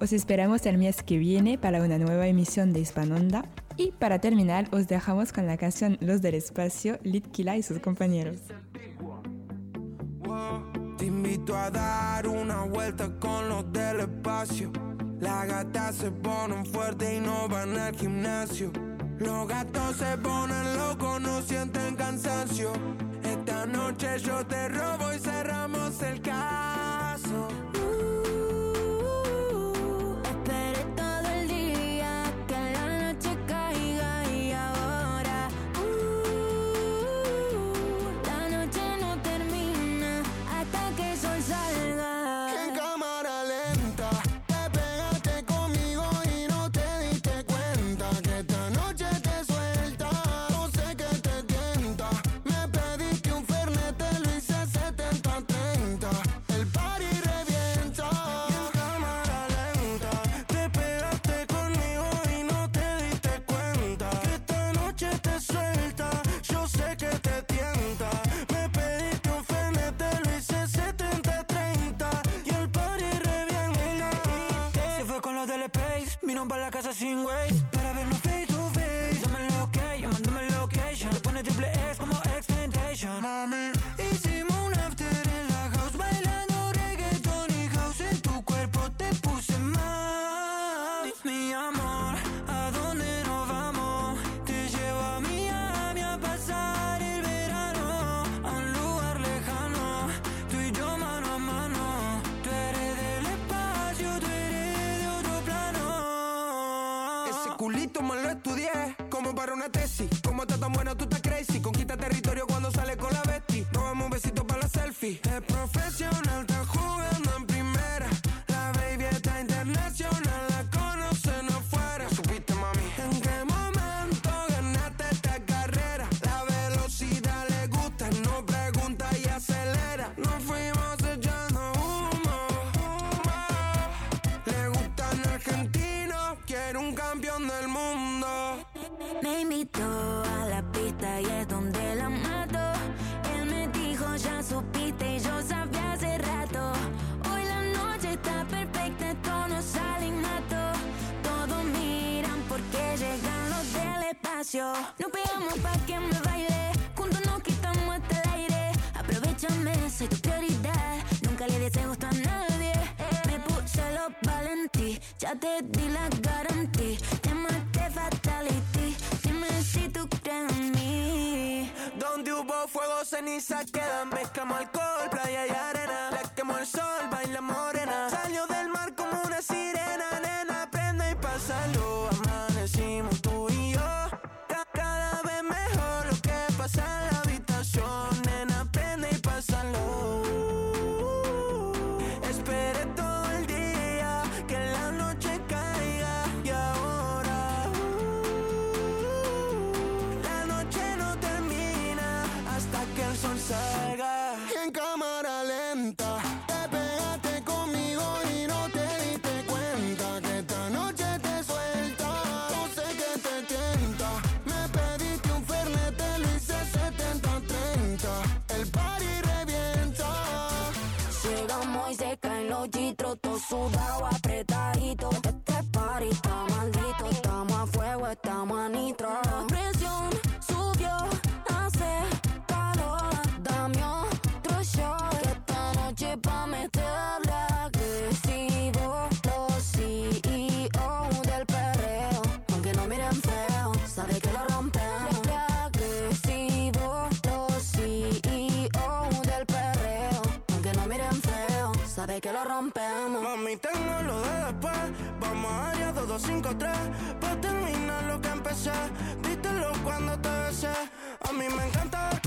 Os esperamos el mes que viene para una nueva emisión de Hispanonda. Y para terminar, os dejamos con la canción Los del Espacio, Litkila y sus compañeros. Te invito a dar una vuelta con los del espacio. Las gatas se ponen fuertes y no van al gimnasio. Los gatos se ponen locos, no sienten cansancio. Esta noche yo te robo y cerramos el caso. Nos va la casa sin güey. È professional pegamos pa' que me baile. Juntos nos quitamos hasta el aire. Aprovechame, soy tu prioridad. Nunca le deseo a nadie. Me puse los valentí. Ya te di la garantía. Te fatality. Dime si tú crees en mí. Donde hubo fuego, ceniza quedan. Mezclamos alcohol, playa y arena. La quemó el sol, baila morena. Suda o apretado. 5-3 Pa' pues terminar lo que empecé. Vítelo cuando te besé. A mí me encanta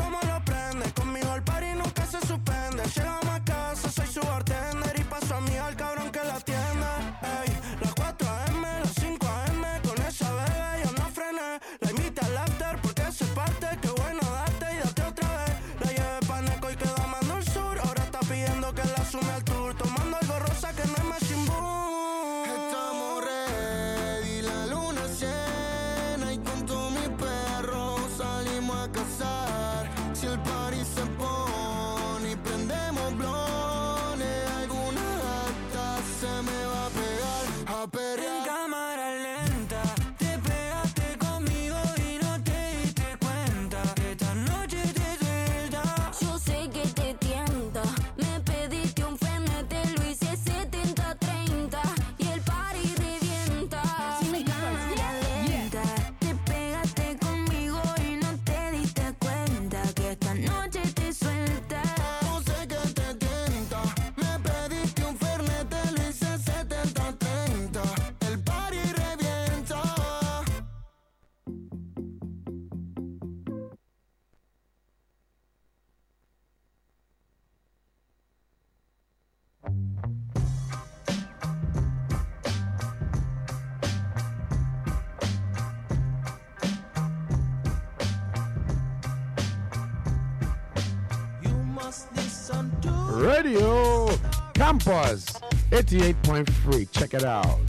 Radio Campus 88.3. Check it out.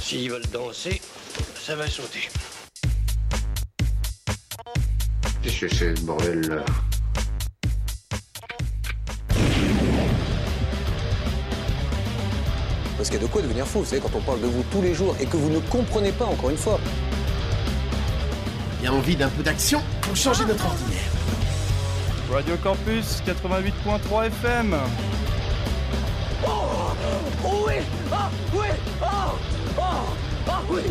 S'ils veulent danser, ça va sauter. Qu'est-ce que c'est ce bordel là? Parce qu'il y a de quoi devenir fou, vous savez, quand on parle de vous tous les jours et que vous ne comprenez pas, encore une fois. Il y a envie d'un peu d'action pour changer notre ordinaire. Radio Campus 88.3 FM. Oh, oui Ah Ah Ah oui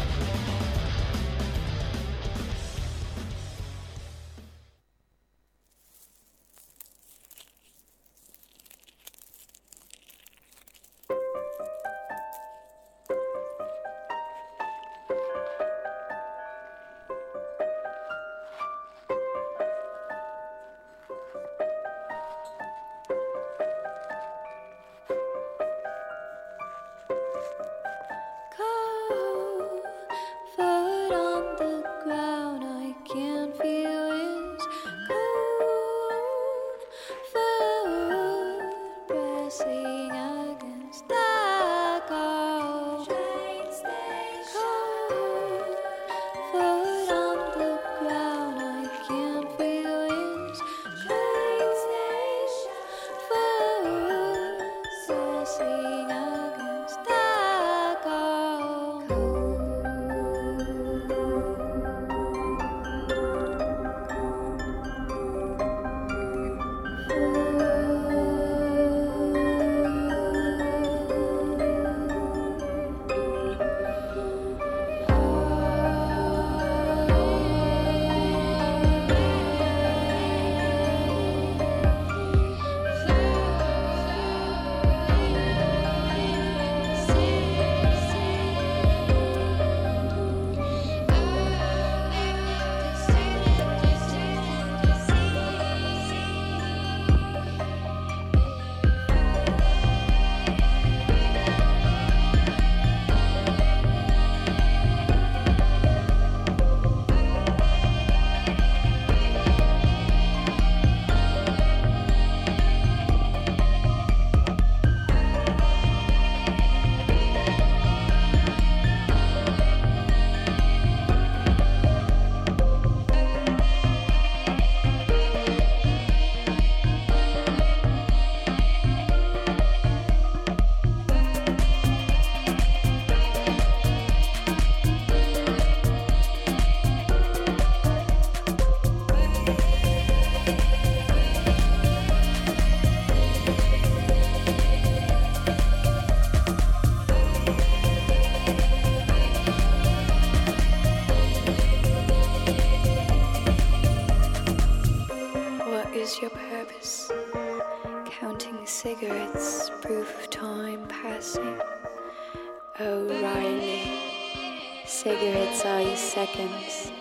seconds.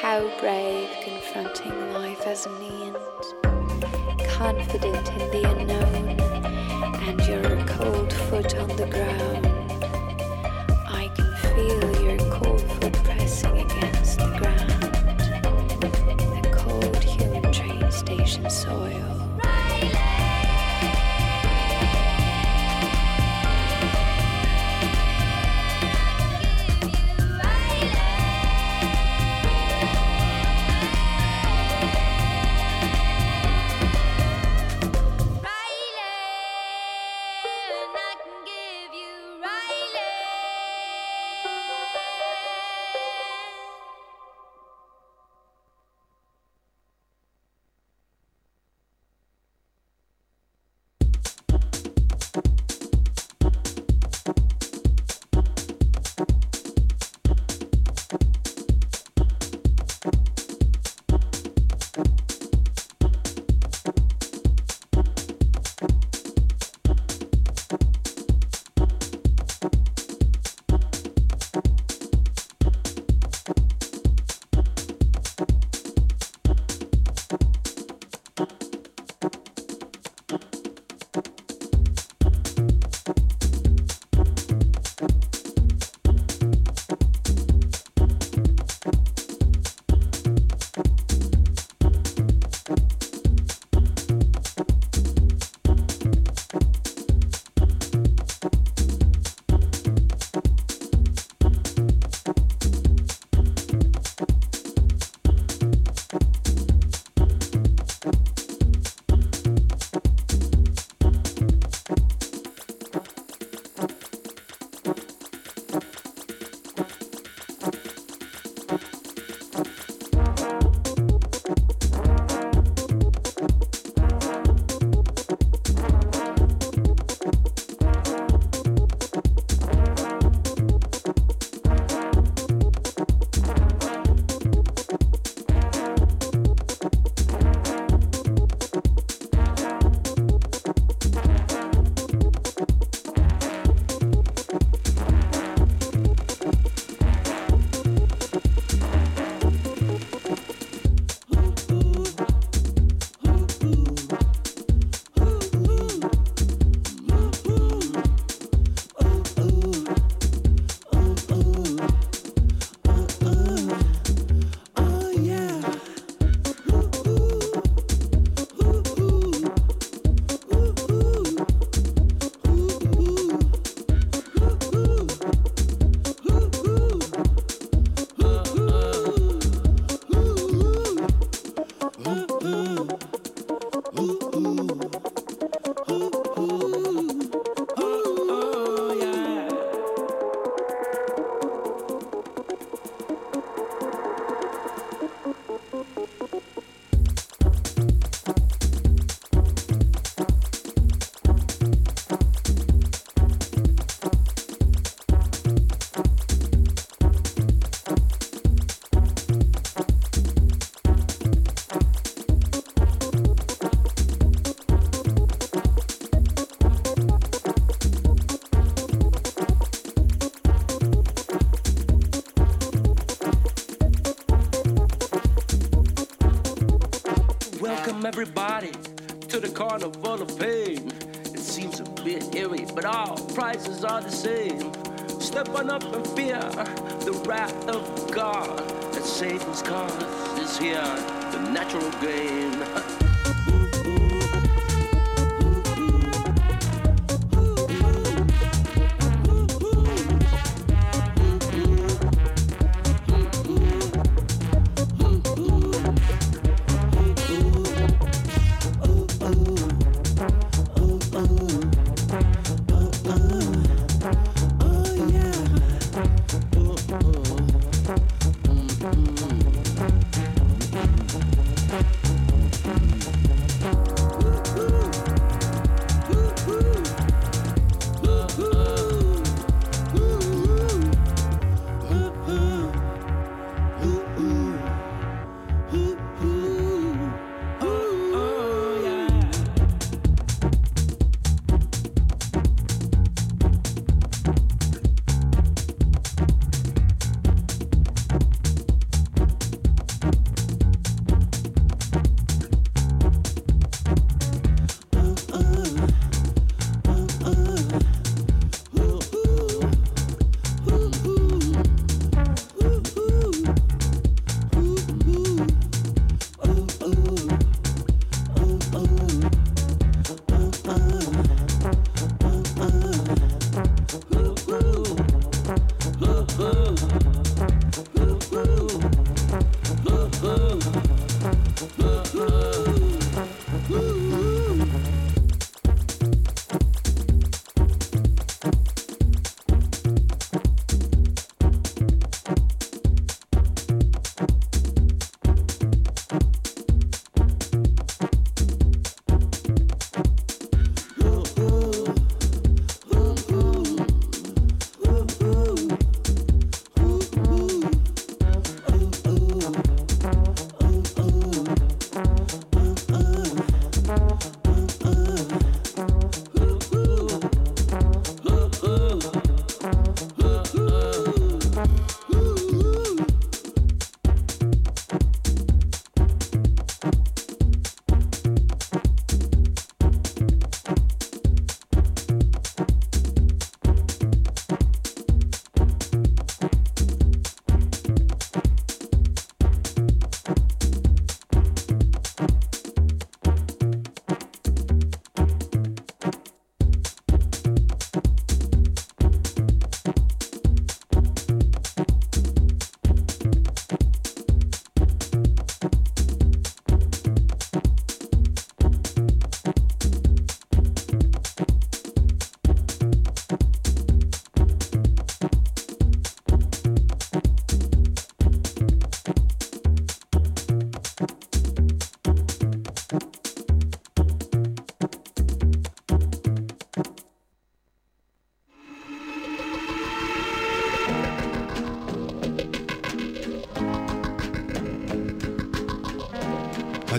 How brave confronting life as an end. Confident in the unknown, and your cold foot on the ground. I can feel everybody to the carnival of pain. It seems a bit eerie, but all prices are the same. Step on up and fear the wrath of God. That Satan's cause is here, the natural game.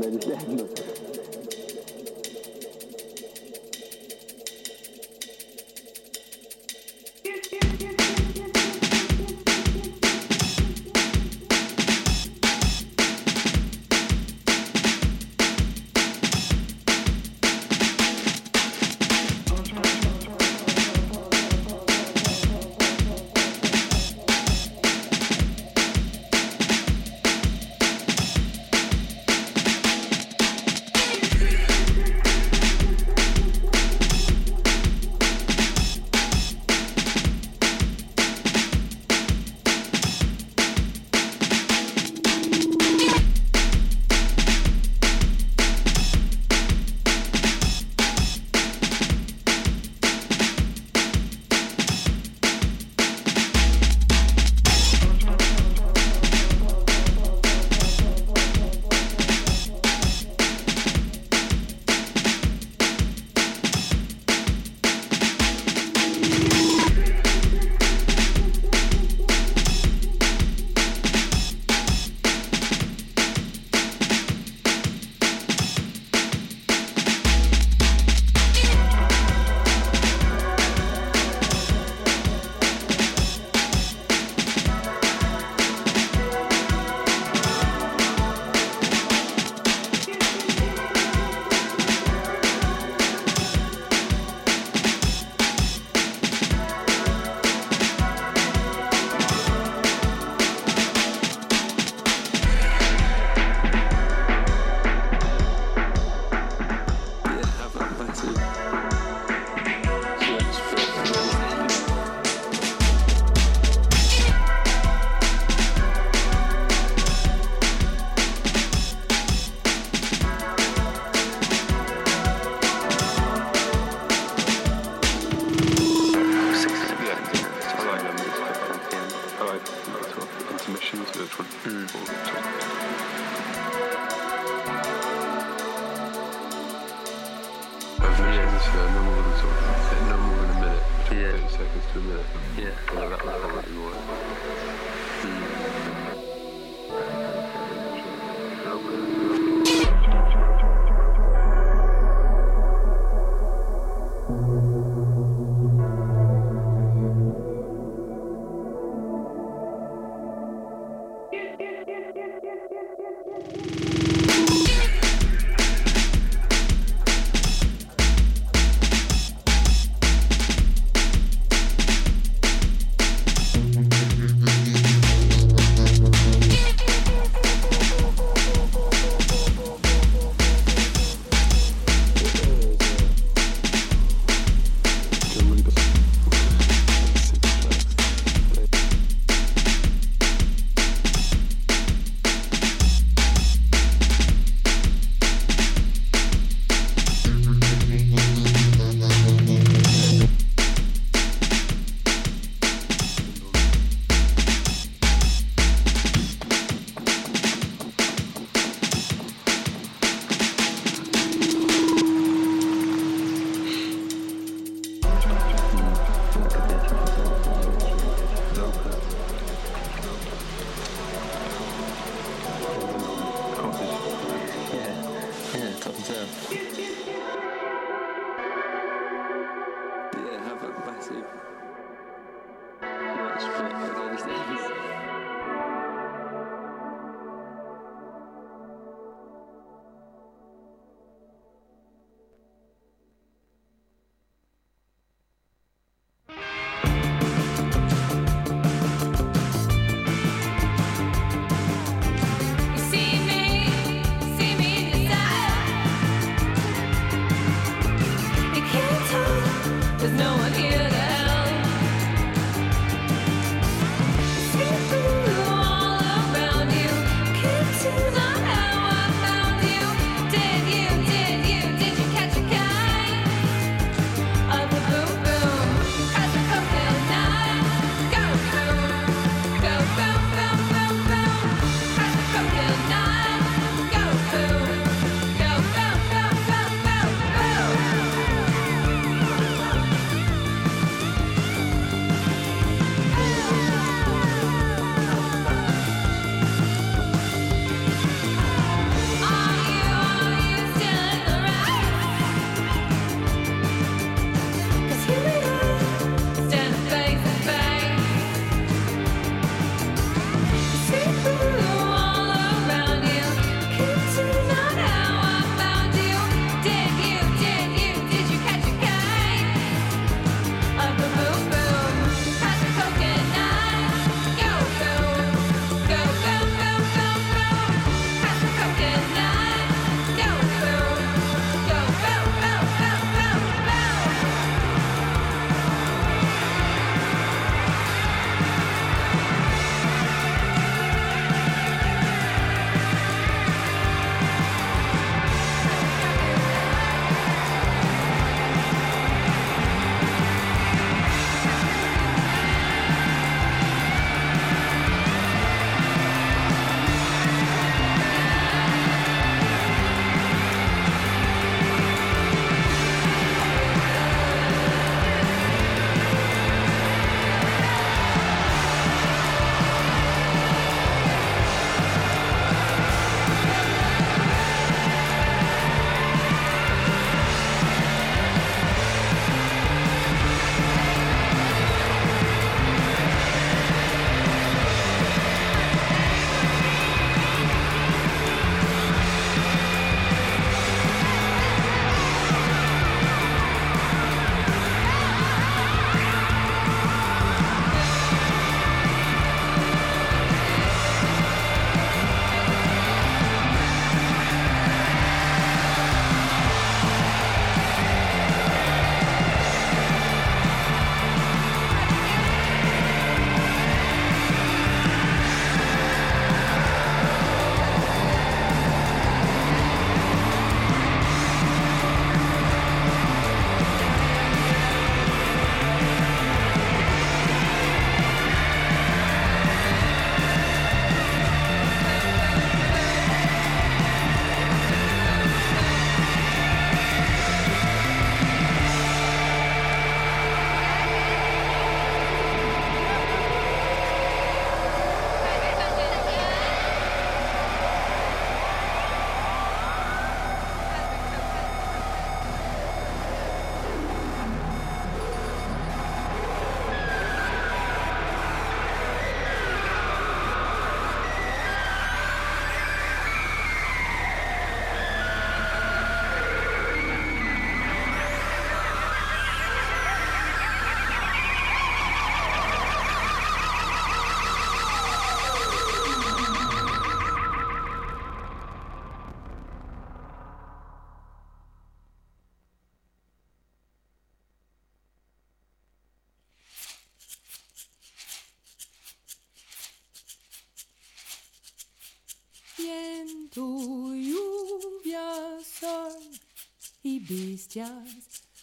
没见着。10.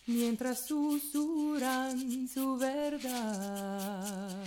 mientras susurran su verdad.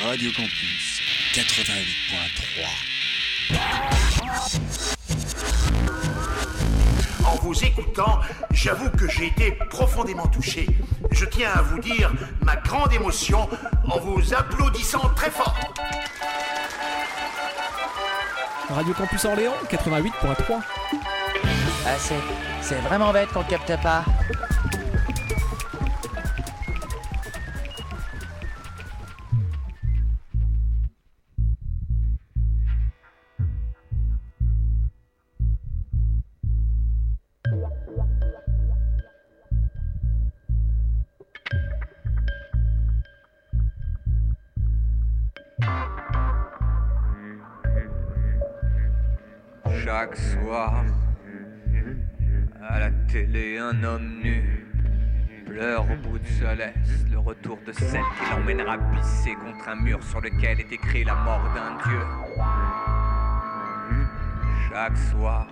Radio Campus 88.3. En vous écoutant, j'avoue que j'ai été profondément touché. Je tiens à vous dire ma grande émotion en vous applaudissant très fort. Radio Campus Orléans 88.3. Ah, c'est, c'est vraiment bête qu'on ne capte pas. Le retour de celle qui l'emmènera pisser contre un mur sur lequel est écrit la mort d'un dieu. Chaque soir,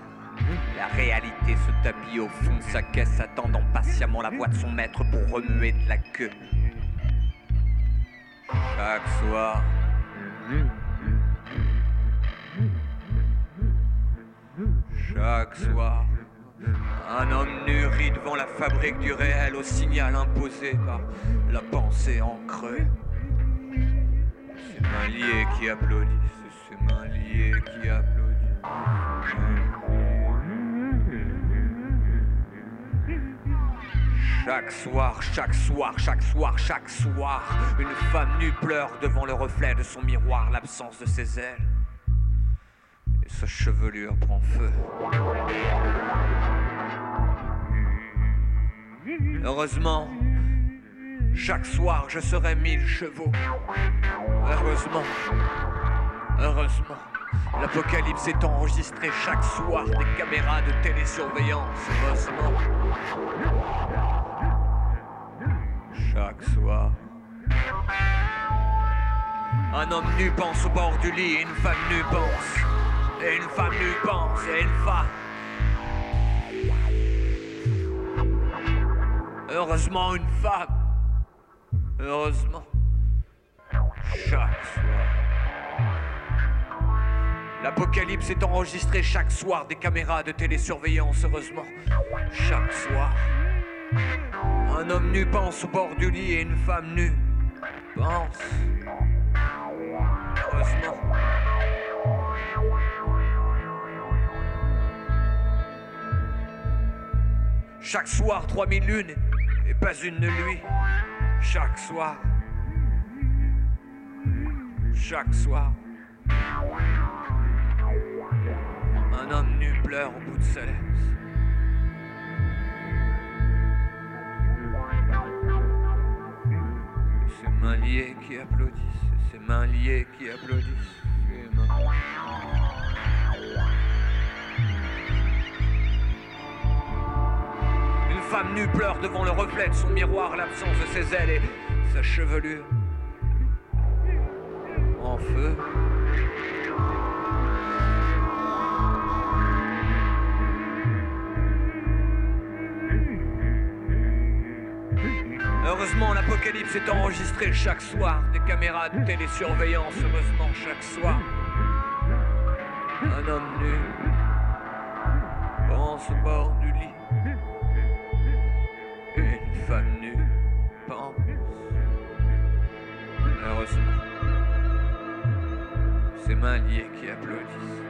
la réalité se tapit au fond de sa caisse, attendant patiemment la voix de son maître pour remuer de la queue. Chaque soir, chaque soir, un homme nu rit devant la fabrique du réel au signal imposé par la pensée en creux. C'est mains liées qui applaudissent, c'est mains liées qui applaudissent. Chaque soir, chaque soir, chaque soir, chaque soir, une femme nue pleure devant le reflet de son miroir l'absence de ses ailes. Et sa chevelure prend feu. Heureusement, chaque soir je serai mille chevaux. Heureusement, heureusement, l'apocalypse est enregistré chaque soir des caméras de télésurveillance. Heureusement, chaque soir. Un homme nu pense au bord du lit et une femme nue pense. Et une femme nue pense et une femme. Heureusement une femme. Heureusement. Chaque soir. L'apocalypse est enregistré chaque soir des caméras de télésurveillance, heureusement. Chaque soir. Un homme nu pense au bord du lit et une femme nue pense. Heureusement. Chaque soir, 3000 lunes et pas une nuit. Chaque soir. Chaque soir. Un homme nu pleure au bout de sa laisse. Ses mains liées qui applaudissent, ses mains liées qui applaudissent. Femme nue pleure devant le reflet de son miroir l'absence de ses ailes et sa chevelure en feu. Heureusement, l'apocalypse est enregistré chaque soir. Des caméras de télésurveillance, heureusement, chaque soir. Un homme nu pense au bord du lit. Heureusement. Ses mains liées qui applaudissent.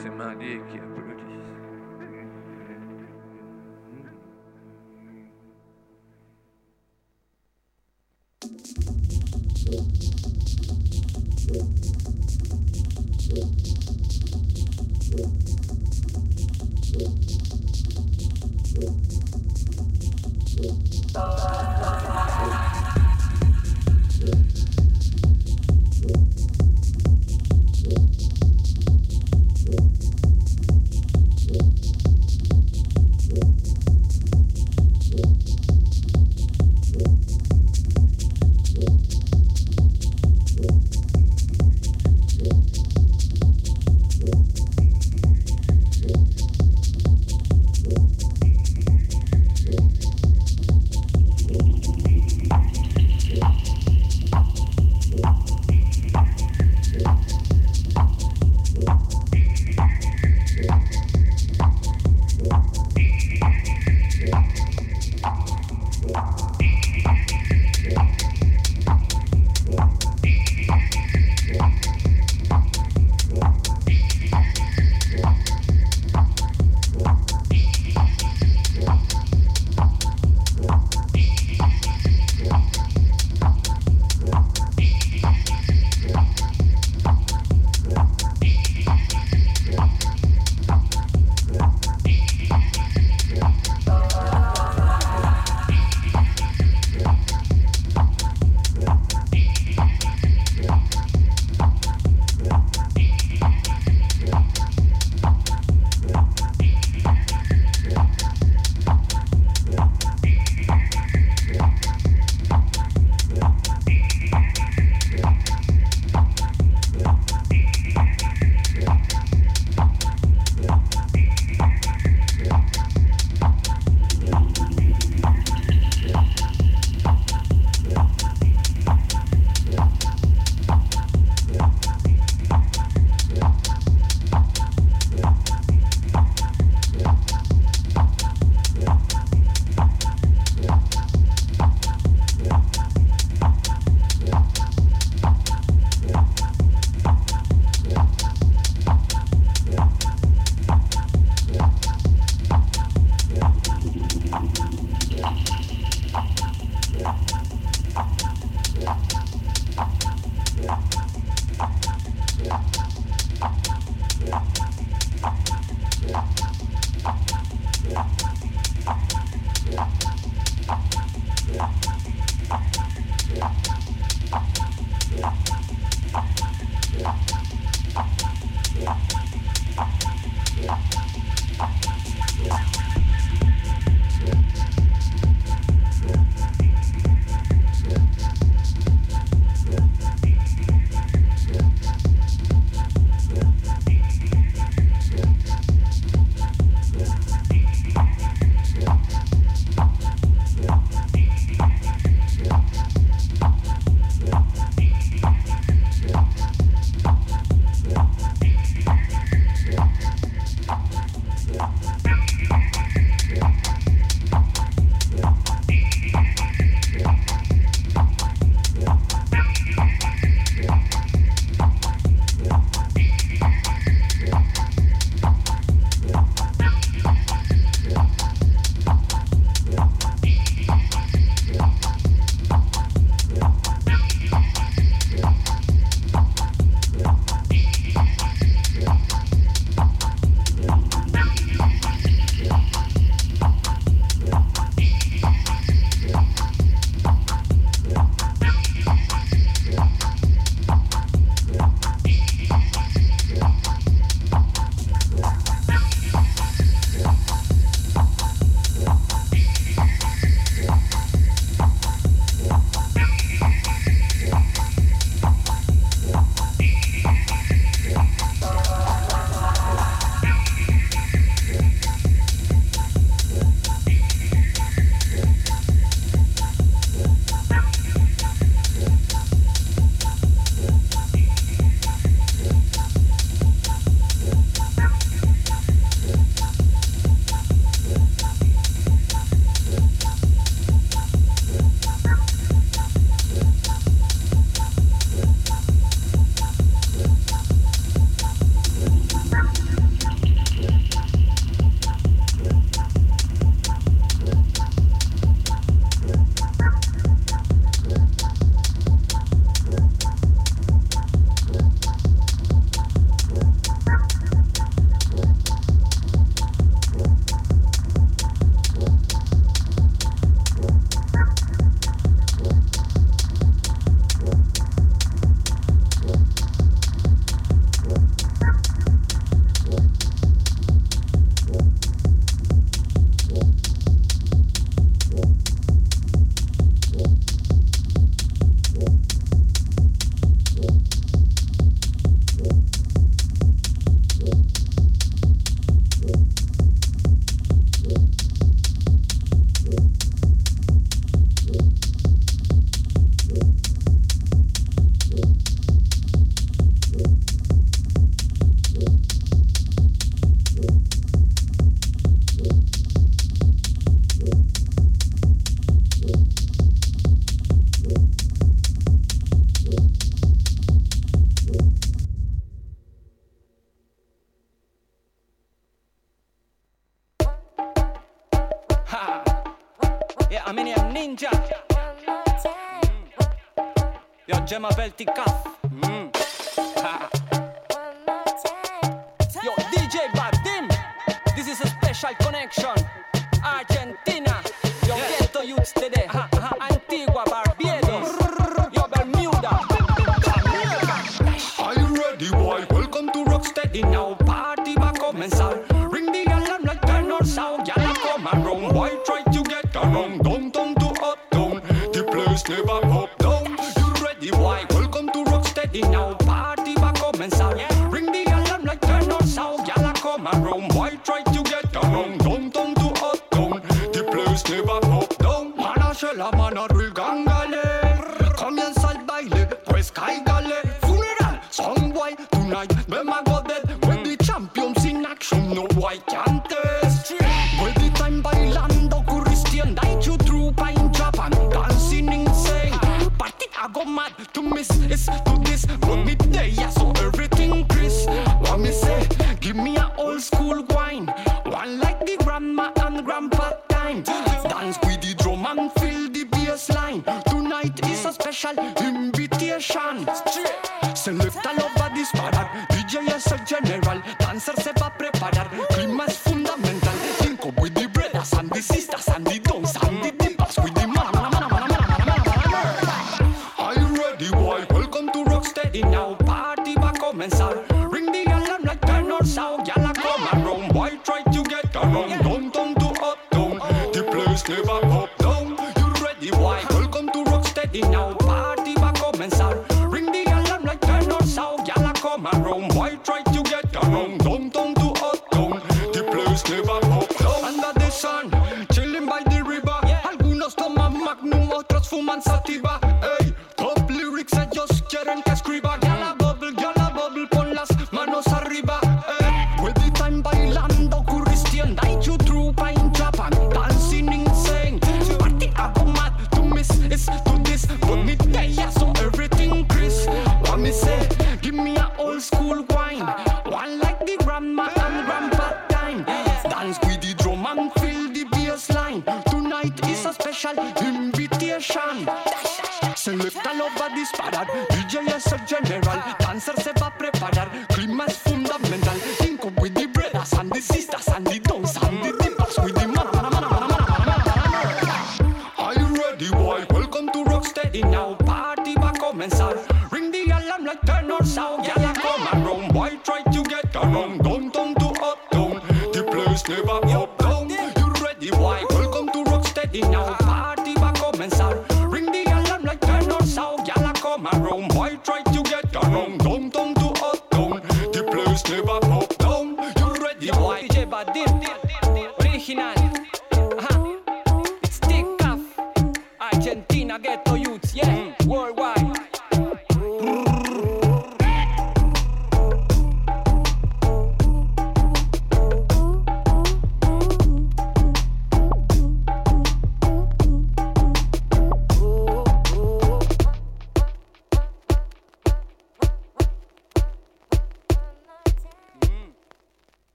Ses mains liées qui applaudissent.